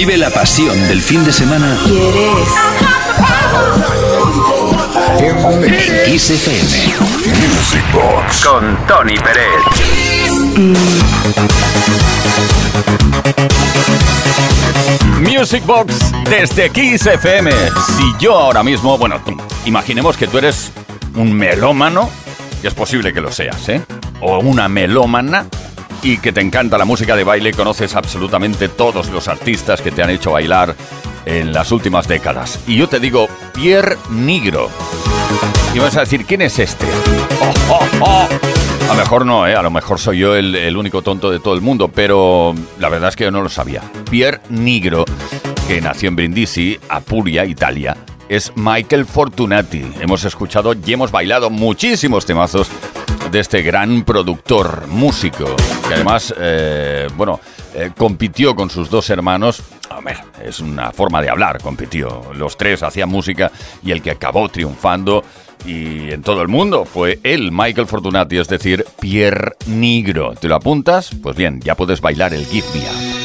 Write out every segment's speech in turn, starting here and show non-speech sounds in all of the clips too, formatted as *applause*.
Vive la pasión del fin de semana. ¿Quieres? En Kiss FM. Music Box. Con Tony Pérez. Music Box desde Kiss FM. Si yo ahora mismo, bueno, imaginemos que tú eres un melómano, y es posible que lo seas, ¿eh? O una melómana y que te encanta la música de baile, conoces absolutamente todos los artistas que te han hecho bailar en las últimas décadas. Y yo te digo, Pierre Nigro. Y vas a decir, ¿quién es este? Oh, oh, oh. A lo mejor no, ¿eh? A lo mejor soy yo el, único tonto de todo el mundo, pero la verdad es que yo no lo sabía. Pierre Nigro, que nació en Brindisi, Apulia, Italia, es Michael Fortunati. Hemos escuchado y hemos bailado muchísimos temazos de este gran productor, músico, que además, eh, bueno, eh, compitió con sus dos hermanos. Es una forma de hablar, compitió. Los tres hacían música y el que acabó triunfando y en todo el mundo fue él, Michael Fortunati, es decir, Pierre Nigro. ¿Te lo apuntas? Pues bien, ya puedes bailar el Give Me Up.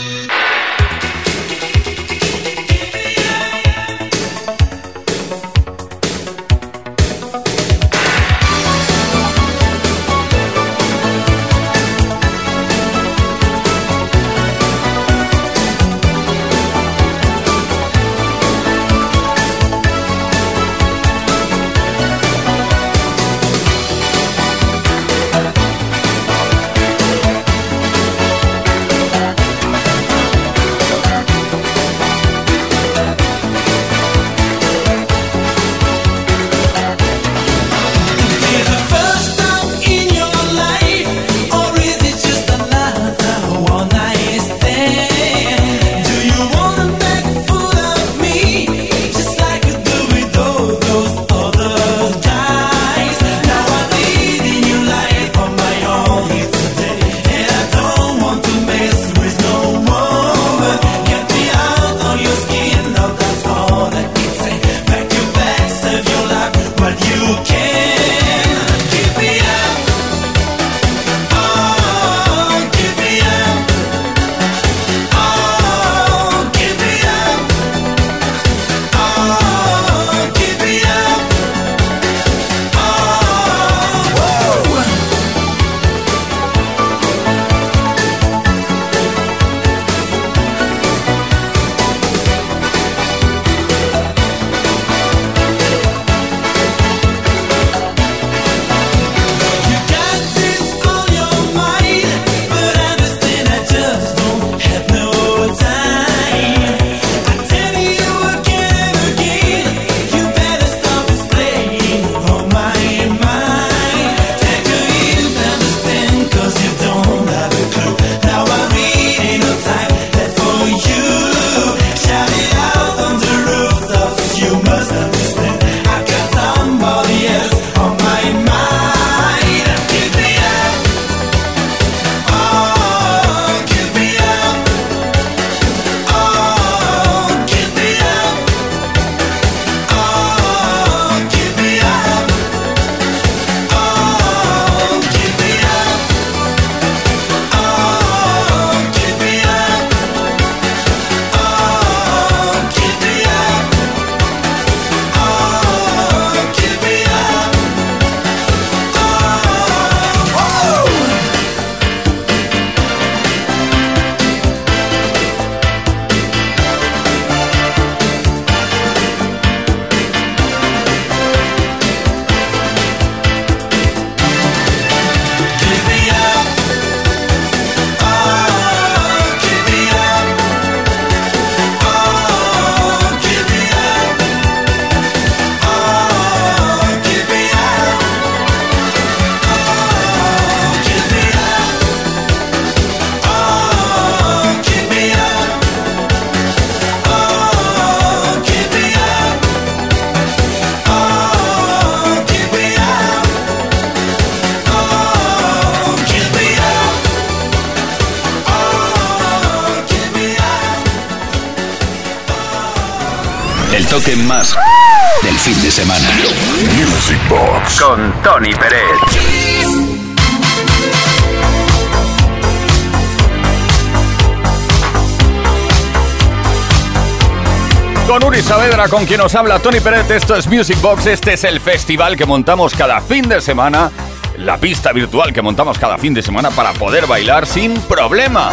Con Uri Saavedra, con quien nos habla Tony Pérez, esto es Music Box, este es el festival que montamos cada fin de semana, la pista virtual que montamos cada fin de semana para poder bailar sin problema.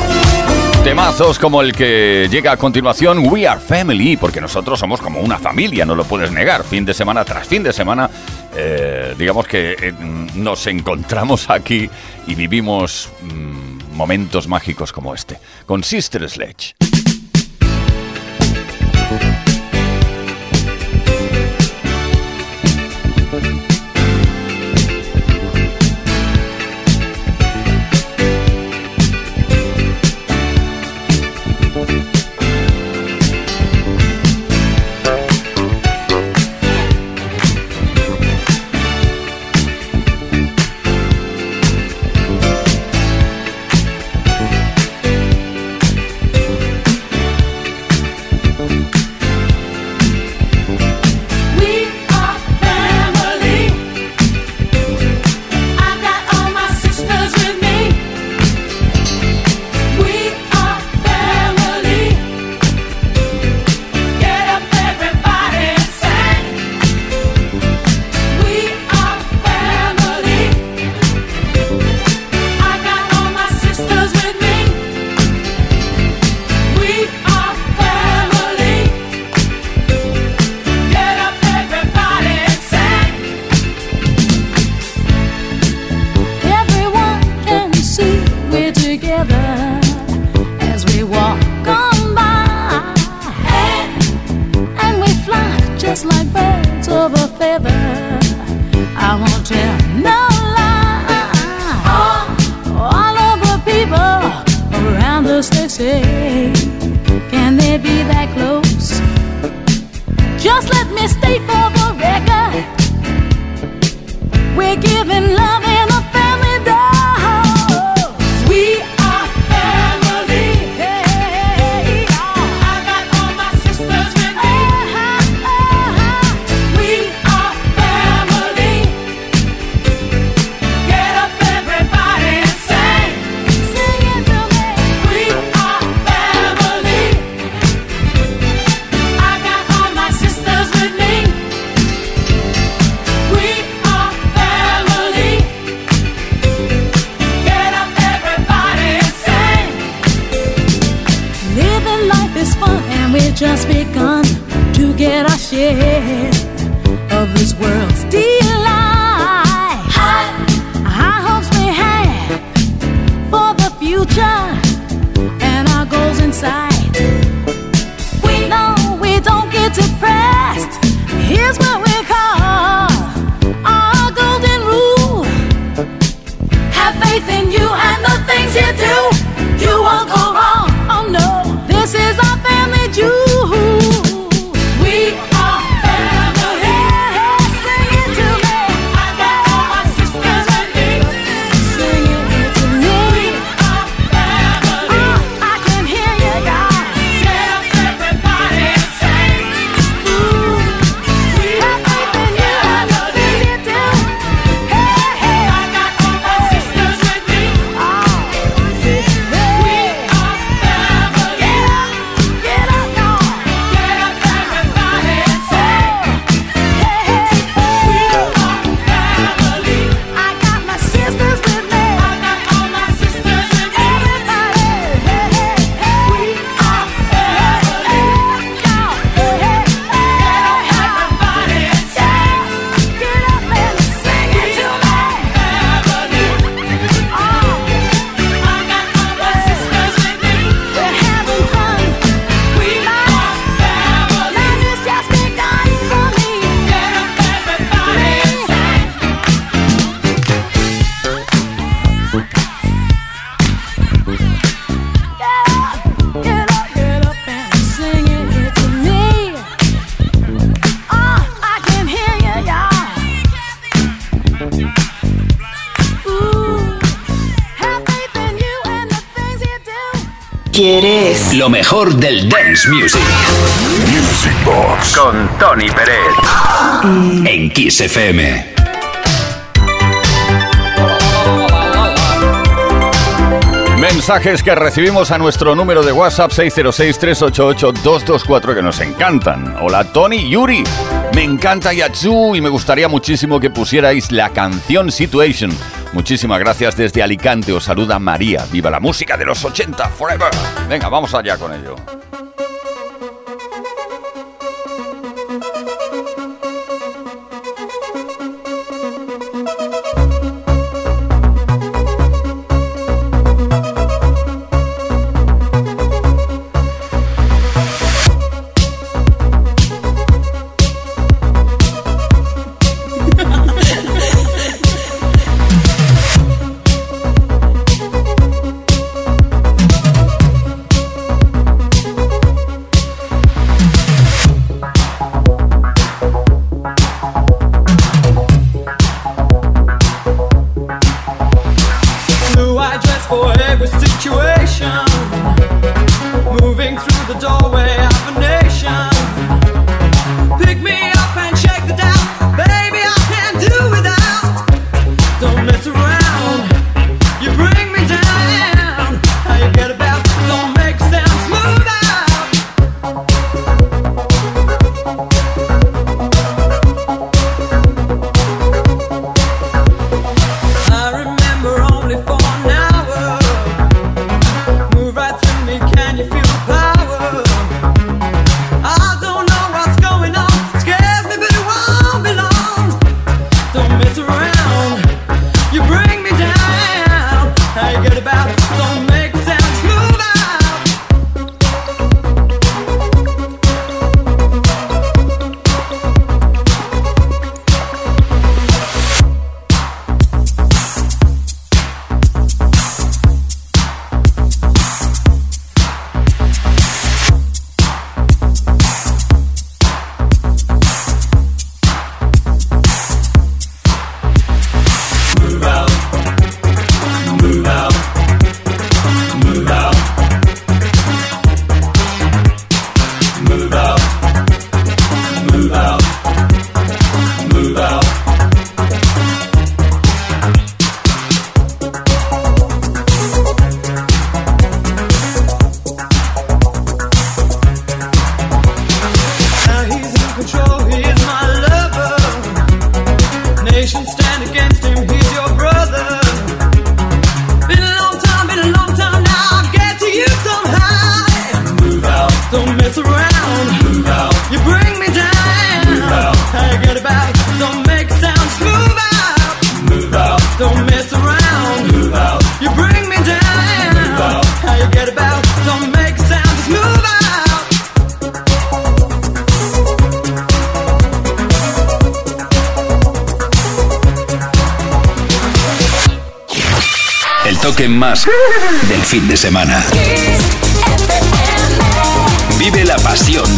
Temazos como el que llega a continuación, We Are Family, porque nosotros somos como una familia, no lo puedes negar, fin de semana tras fin de semana, eh, digamos que eh, nos encontramos aquí y vivimos mm, momentos mágicos como este, con Sister Sledge. del dance music. Music Box con Tony Pérez en Kiss FM. Mensajes que recibimos a nuestro número de WhatsApp 606-388-224 que nos encantan. Hola Tony, Yuri, me encanta Yatsu y me gustaría muchísimo que pusierais la canción Situation Muchísimas gracias desde Alicante, os saluda María. Viva la música de los 80, forever. Venga, vamos allá con ello.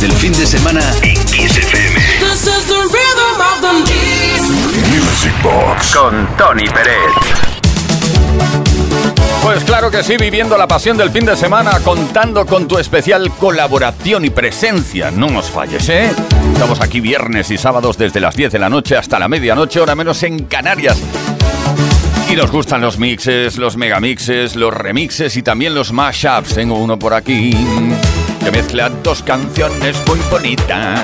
Del fin de semana en Kiss FM. This is the rhythm of the Music Box. Con Tony Pérez. Pues claro que sí, viviendo la pasión del fin de semana, contando con tu especial colaboración y presencia. No nos falles, ¿eh? Estamos aquí viernes y sábados desde las 10 de la noche hasta la medianoche, hora menos en Canarias. Y nos gustan los mixes, los megamixes, los remixes y también los mashups. Tengo uno por aquí que mezcla dos canciones muy bonitas.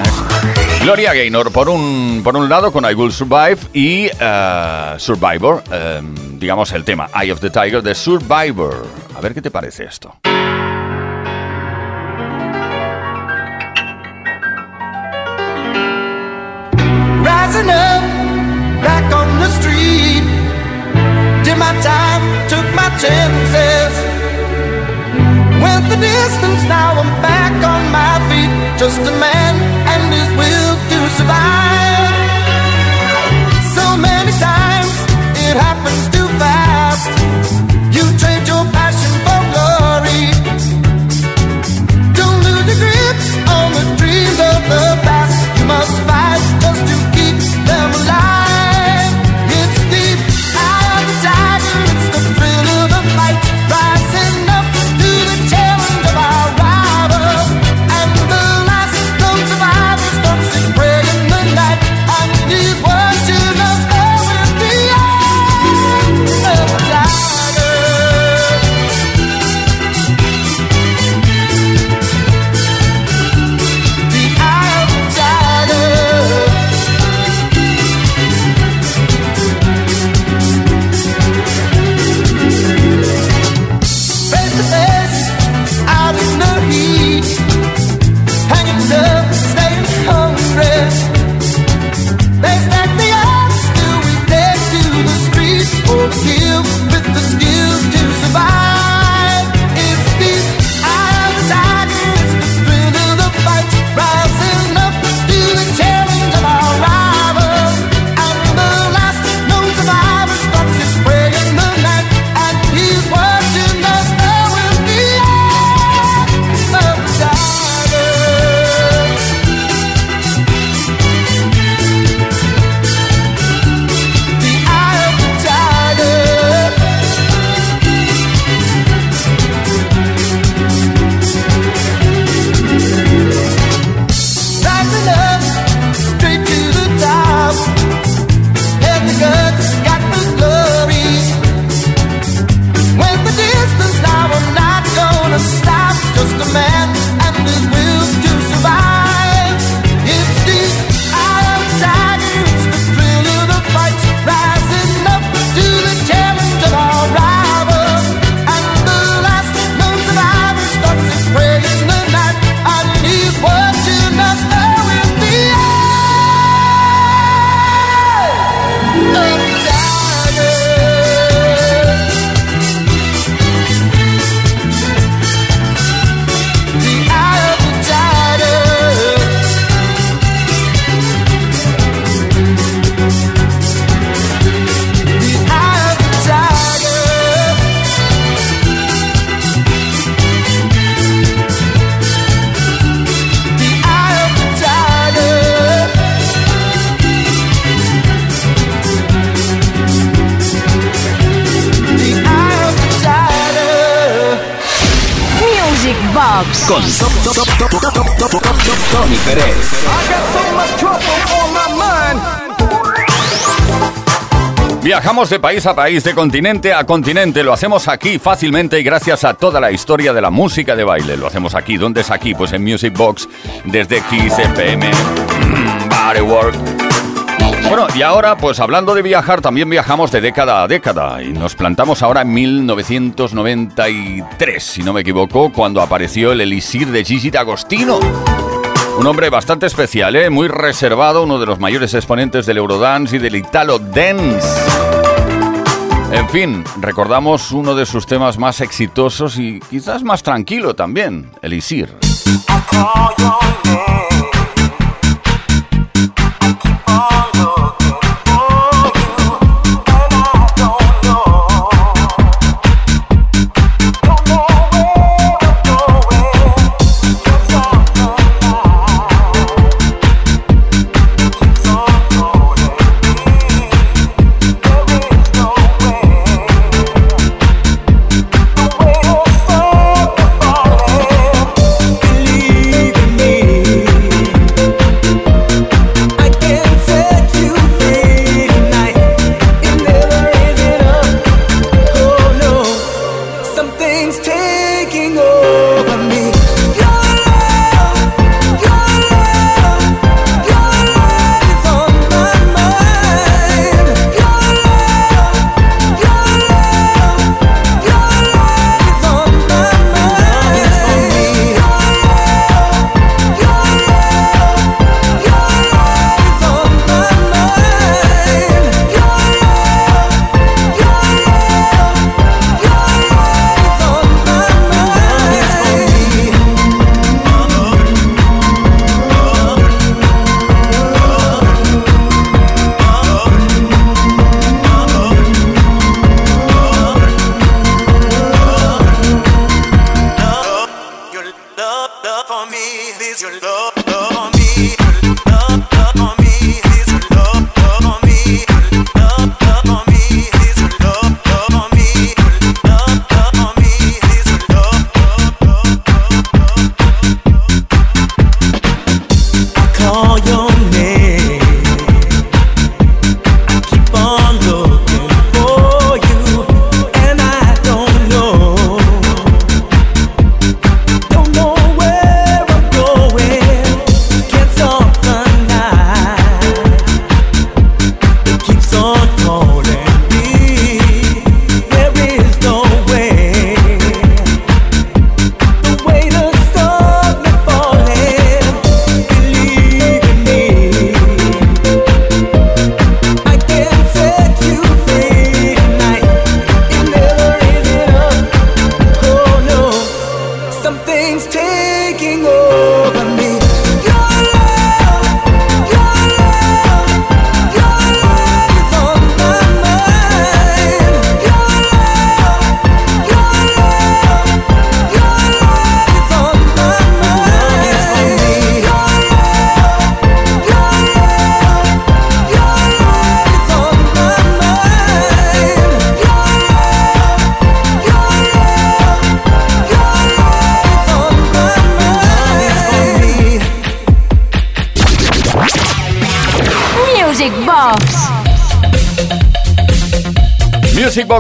Gloria Gaynor, por un, por un lado, con I Will Survive y eh, Survivor, eh, digamos el tema Eye of the Tiger de Survivor. A ver qué te parece esto. Rising up, back on the street. Did my time, took my chances. The distance, now I'm back on my feet. Just a man and his will to survive. So many times it happens too fast. Con Tony Pérez. Viajamos de país a país, de continente a continente. Lo hacemos aquí fácilmente y gracias a toda la historia de la música de baile. Lo hacemos aquí. ¿Dónde es aquí? Pues en Music Box desde Kiss FM. Mm, Bodywork. Bueno, y ahora, pues hablando de viajar, también viajamos de década a década y nos plantamos ahora en 1993, si no me equivoco, cuando apareció el Elixir de Gigi D'Agostino. Un hombre bastante especial, ¿eh? muy reservado, uno de los mayores exponentes del Eurodance y del Italo Dance. En fin, recordamos uno de sus temas más exitosos y quizás más tranquilo también, Elixir.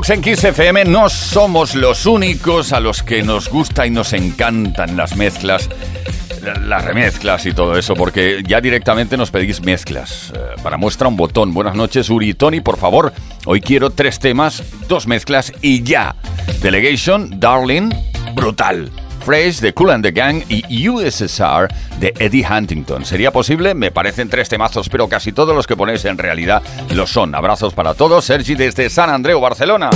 En Kiss FM no somos los únicos a los que nos gusta y nos encantan las mezclas, la- las remezclas y todo eso, porque ya directamente nos pedís mezclas. Eh, para muestra un botón. Buenas noches, Uri Tony, por favor. Hoy quiero tres temas, dos mezclas y ya. Delegation, Darling, brutal. Fresh de Cool and the Gang y USSR de Eddie Huntington. ¿Sería posible? Me parecen tres temazos, pero casi todos los que ponéis en realidad lo son. Abrazos para todos. Sergi desde San Andreu, Barcelona.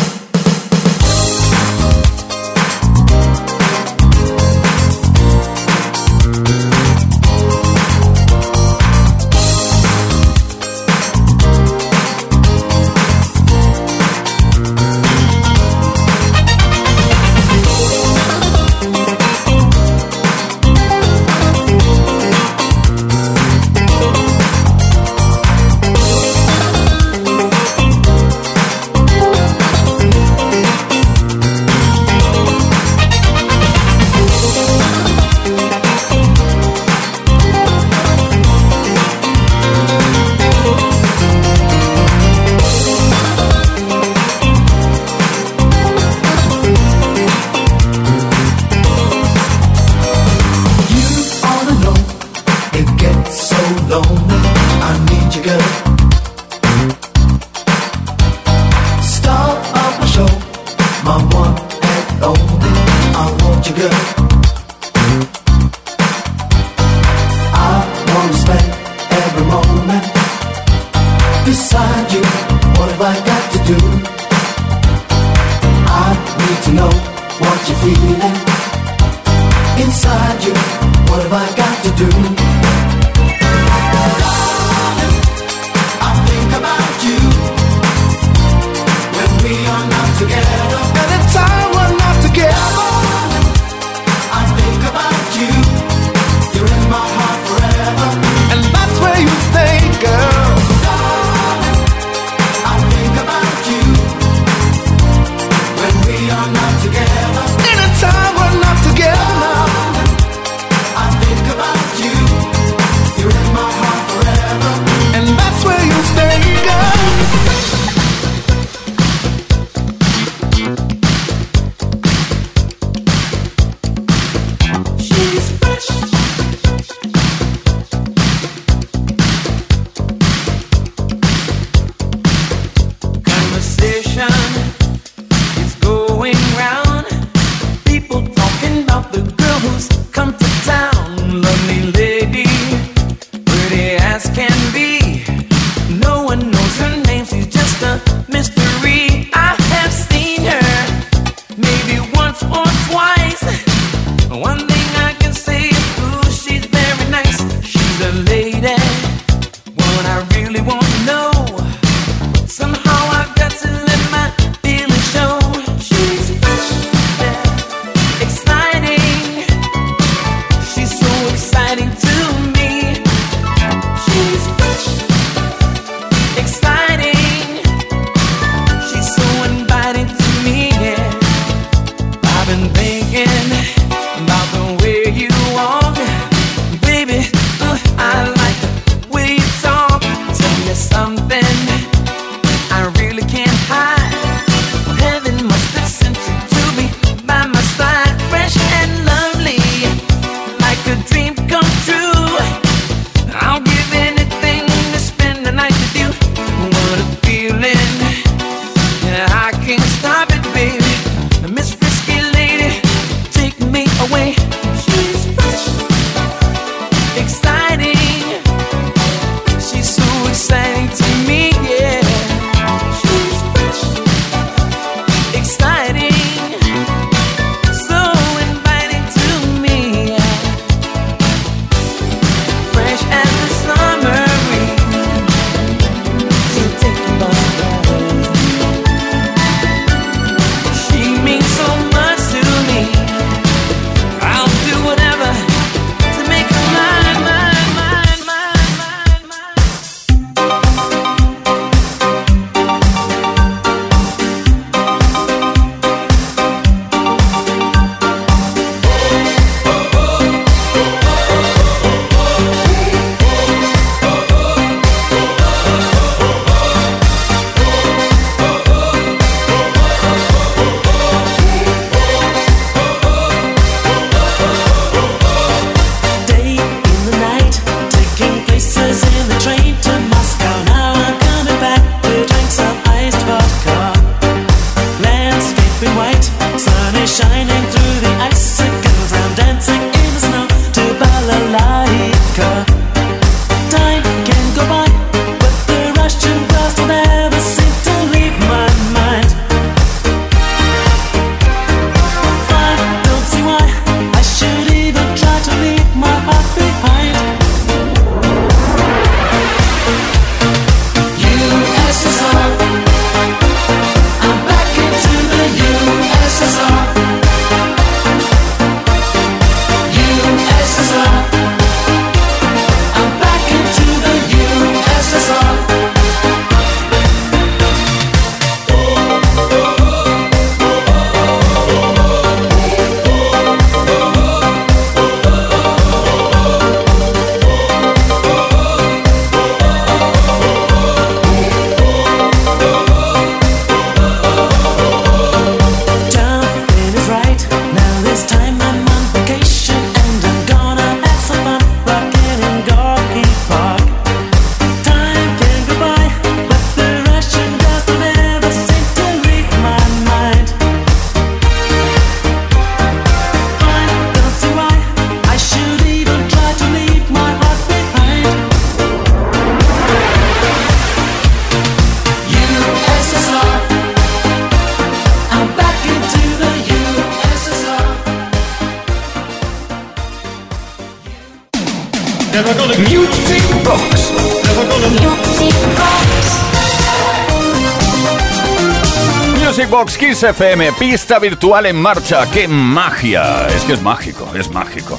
FM, pista virtual en marcha. ¡Qué magia! Es que es mágico, es mágico.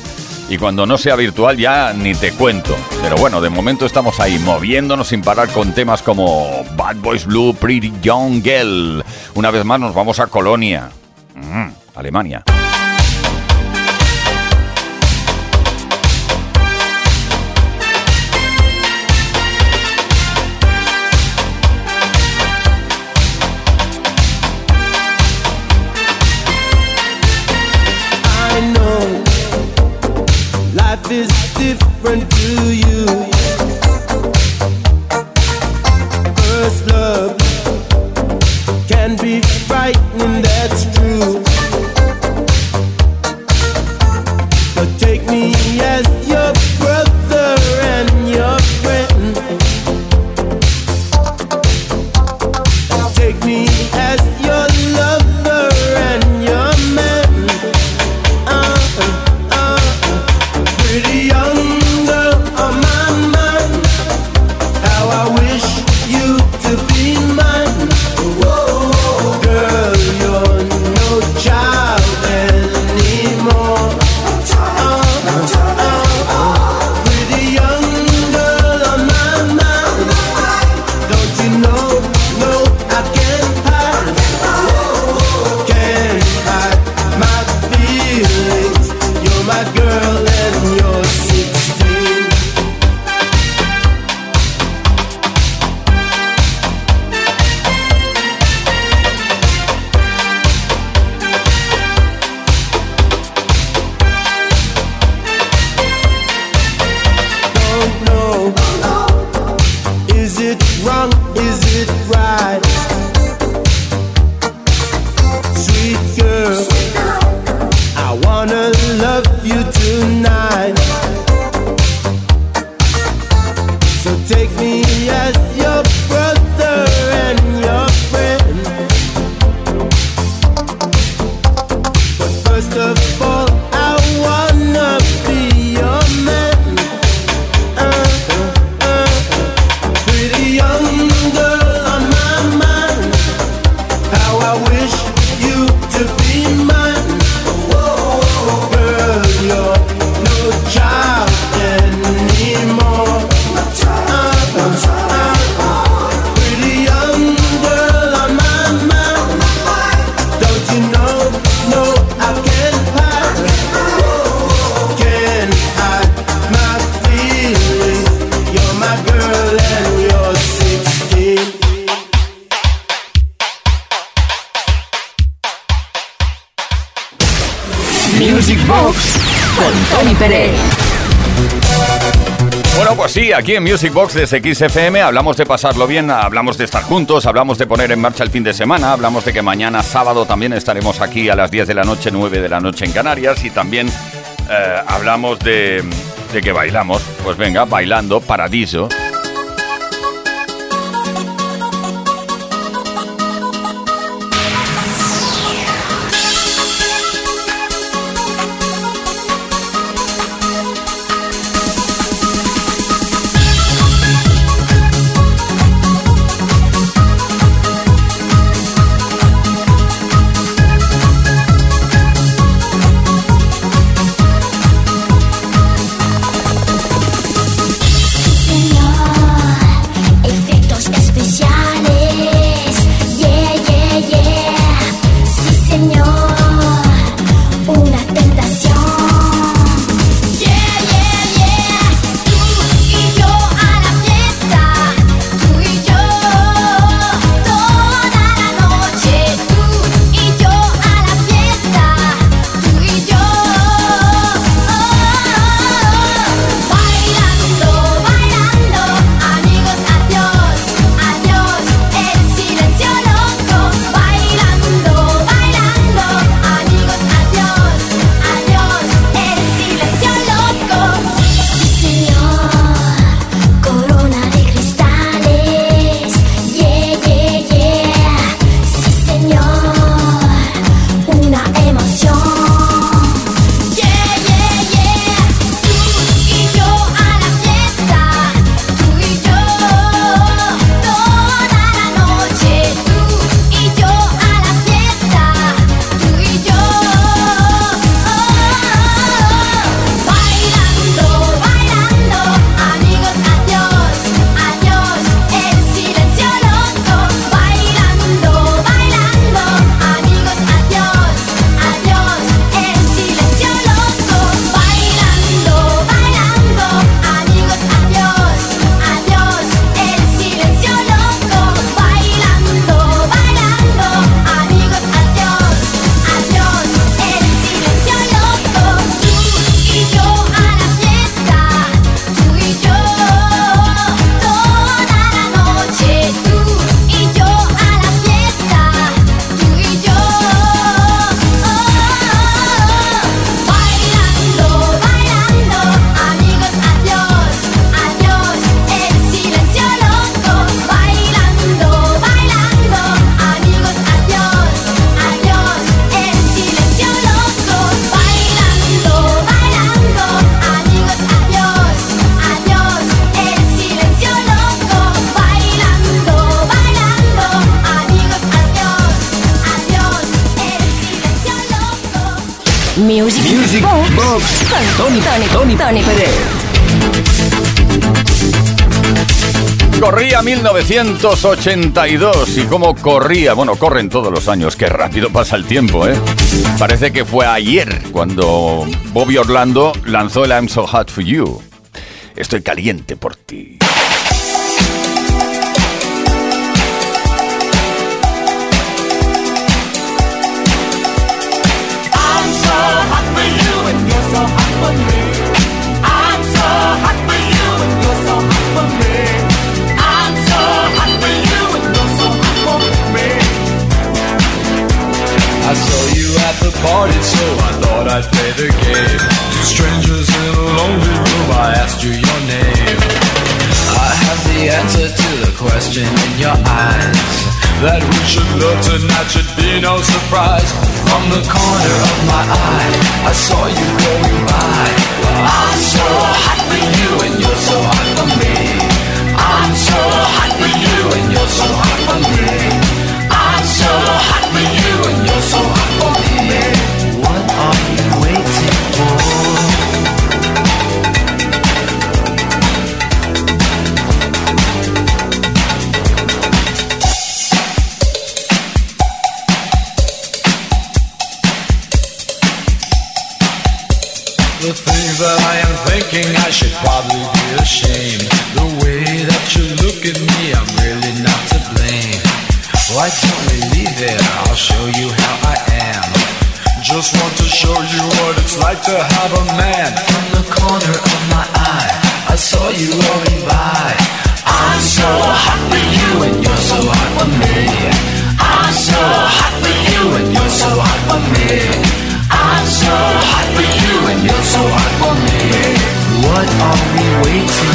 Y cuando no sea virtual ya ni te cuento. Pero bueno, de momento estamos ahí moviéndonos sin parar con temas como Bad Boys Blue, Pretty Young Girl. Una vez más nos vamos a Colonia, Mm, Alemania. different view. Aquí en Music Box de XFM hablamos de pasarlo bien, hablamos de estar juntos, hablamos de poner en marcha el fin de semana, hablamos de que mañana sábado también estaremos aquí a las 10 de la noche, 9 de la noche en Canarias y también eh, hablamos de, de que bailamos. Pues venga, bailando, paradiso. 1982 y cómo corría, bueno, corren todos los años, qué rápido pasa el tiempo, ¿eh? Parece que fue ayer cuando Bobby Orlando lanzó el I'm So Hot For You. Estoy caliente por That we should love tonight should be no surprise. From the corner of my eye, I saw you going by. I'm so hot for you and you're so hot for me. I'm so hot for you and you're so hot for me. I'm so hot What are we waiting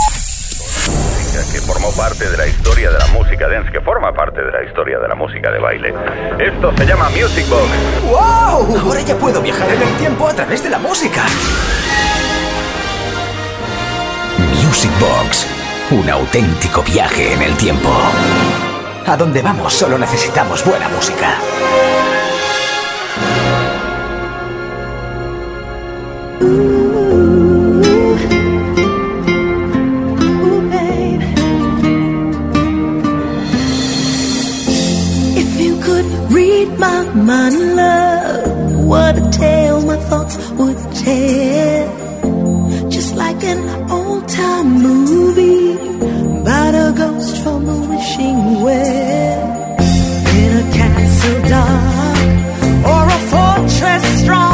Que formó parte de la historia de la música dance, que forma parte de la historia de la música de baile. Esto se llama Music Box. ¡Wow! Ahora ya puedo viajar en el tiempo a través de la música. Music Box. Un auténtico viaje en el tiempo. A donde vamos solo necesitamos buena música. Love, what a tale my thoughts would tell. Just like an old time movie about a ghost from a wishing well. In a castle dark or a fortress strong,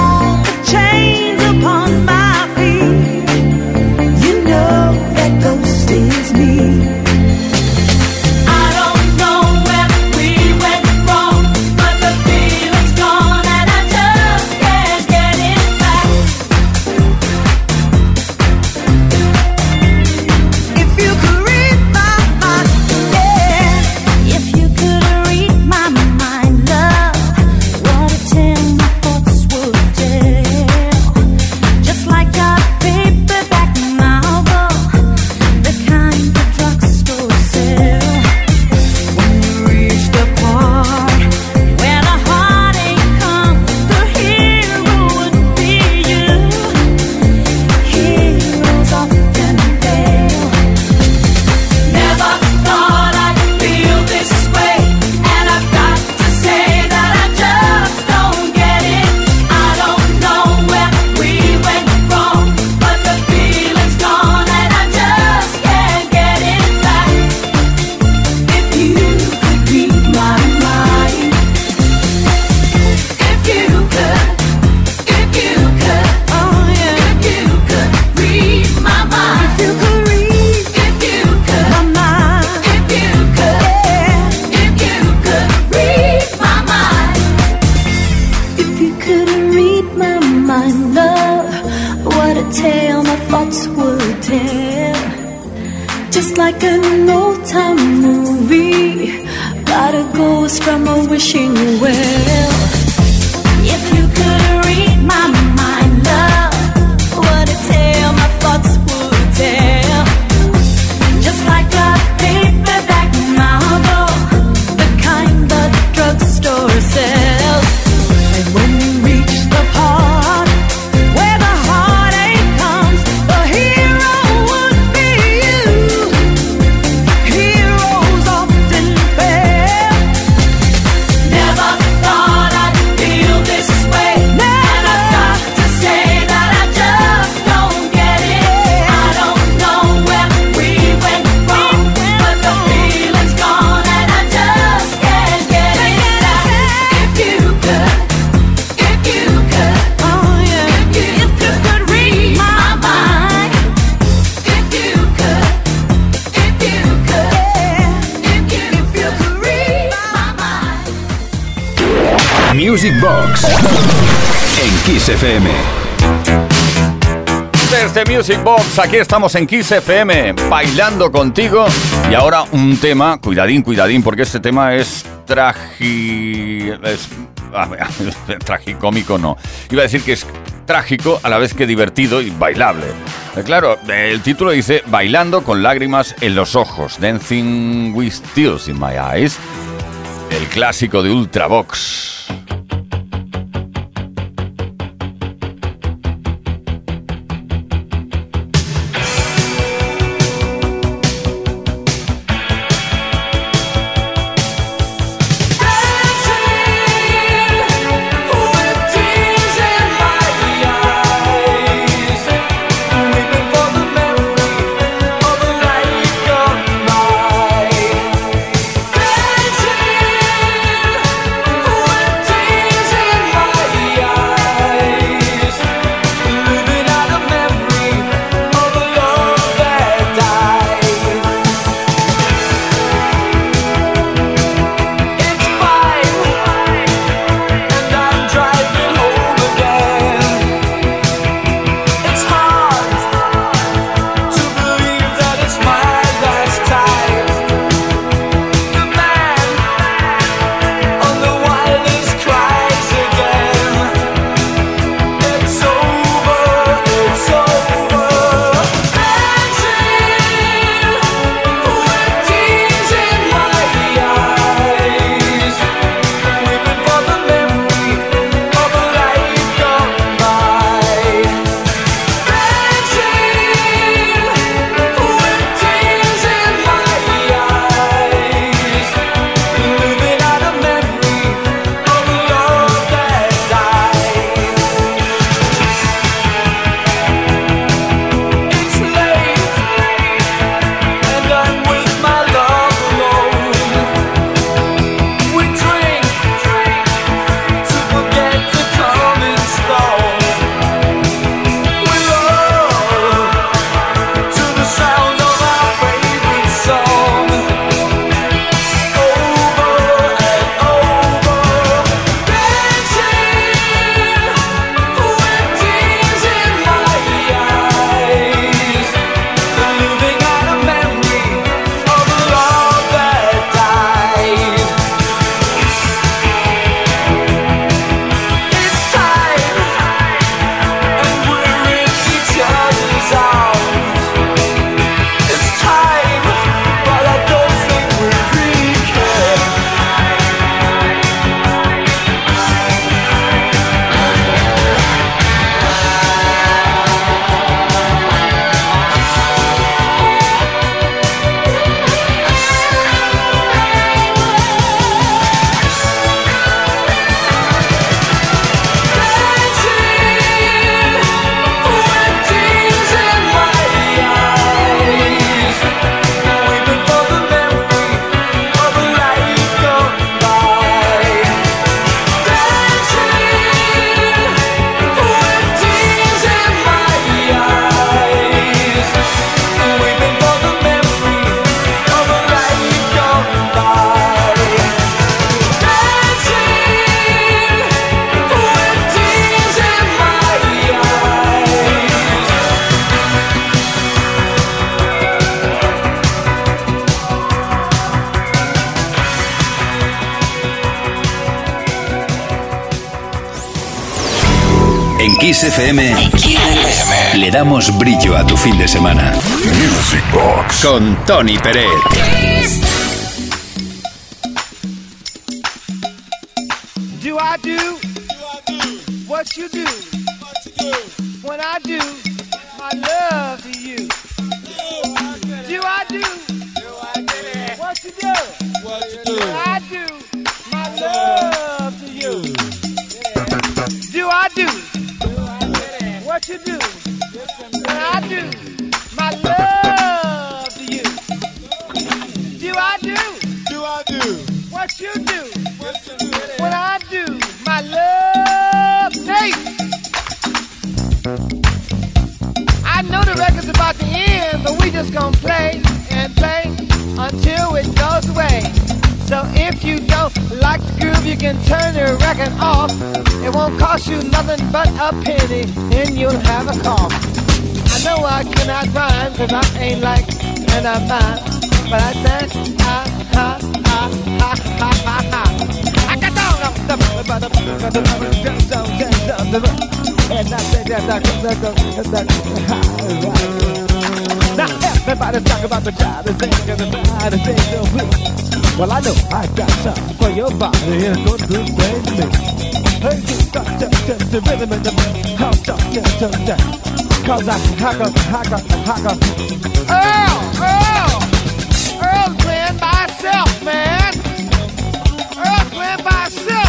Music Box en Kiss FM. Desde Music Box, aquí estamos en Kiss FM, bailando contigo. Y ahora un tema, cuidadín, cuidadín, porque este tema es tragi... Es, ah, *laughs* tragicómico no. Iba a decir que es trágico a la vez que divertido y bailable. Eh, Claro, el título dice Bailando con lágrimas en los ojos, Dancing with Tears in My Eyes. El clásico de Ultravox. FM le damos brillo a tu fin de semana. Music Box con Tony Peret. If you don't like the groove, you can turn the record off. It won't cost you nothing but a penny, and you'll have a cough. I know I cannot rhyme, cause I ain't like and I'm not. But I said, ha, ha, ha, ha, ha, ha, ha. I got down, and I said, now Everybody talk about the guy the ain't gonna buy the thing to please. Well, I know I got something for your body and don't do same me. Hey, you stop, stop, stop! the rhythm in the beat. How stop, get to that? Cause I hack up, hack up, hack up. Earl, Earl, Earl's playing by himself, man. Earl's playing by himself.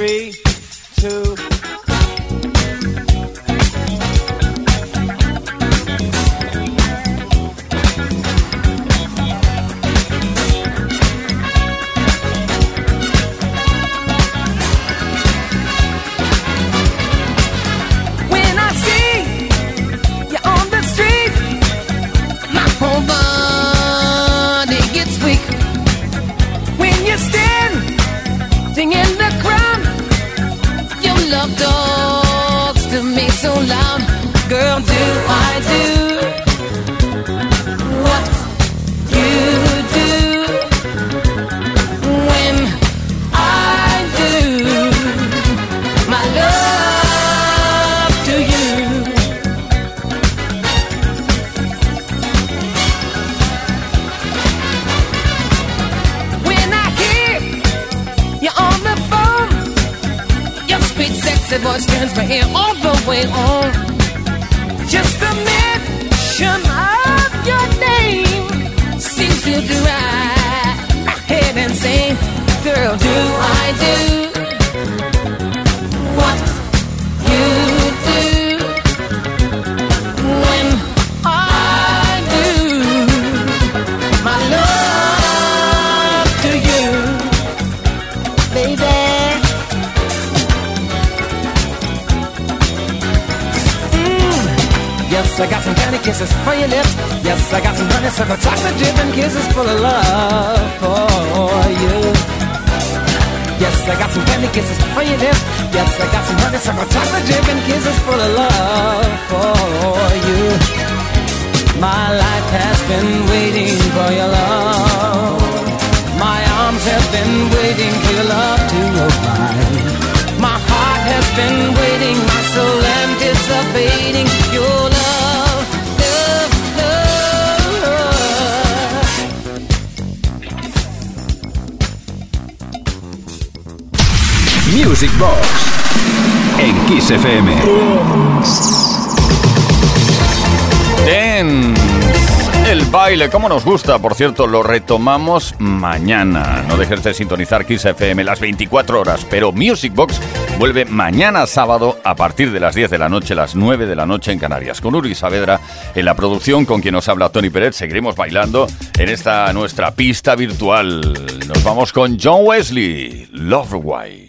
Three, arms have been waiting for your love to arrive. My heart has been waiting, my soul anticipating your love, love, love. Music Box en Kiss FM. El baile, como nos gusta, por cierto, lo retomamos mañana. No dejes de sintonizar Kiss FM las 24 horas, pero Music Box vuelve mañana sábado a partir de las 10 de la noche, las 9 de la noche en Canarias. Con Uri Saavedra en la producción, con quien nos habla Tony Pérez, seguiremos bailando en esta nuestra pista virtual. Nos vamos con John Wesley, Love Why.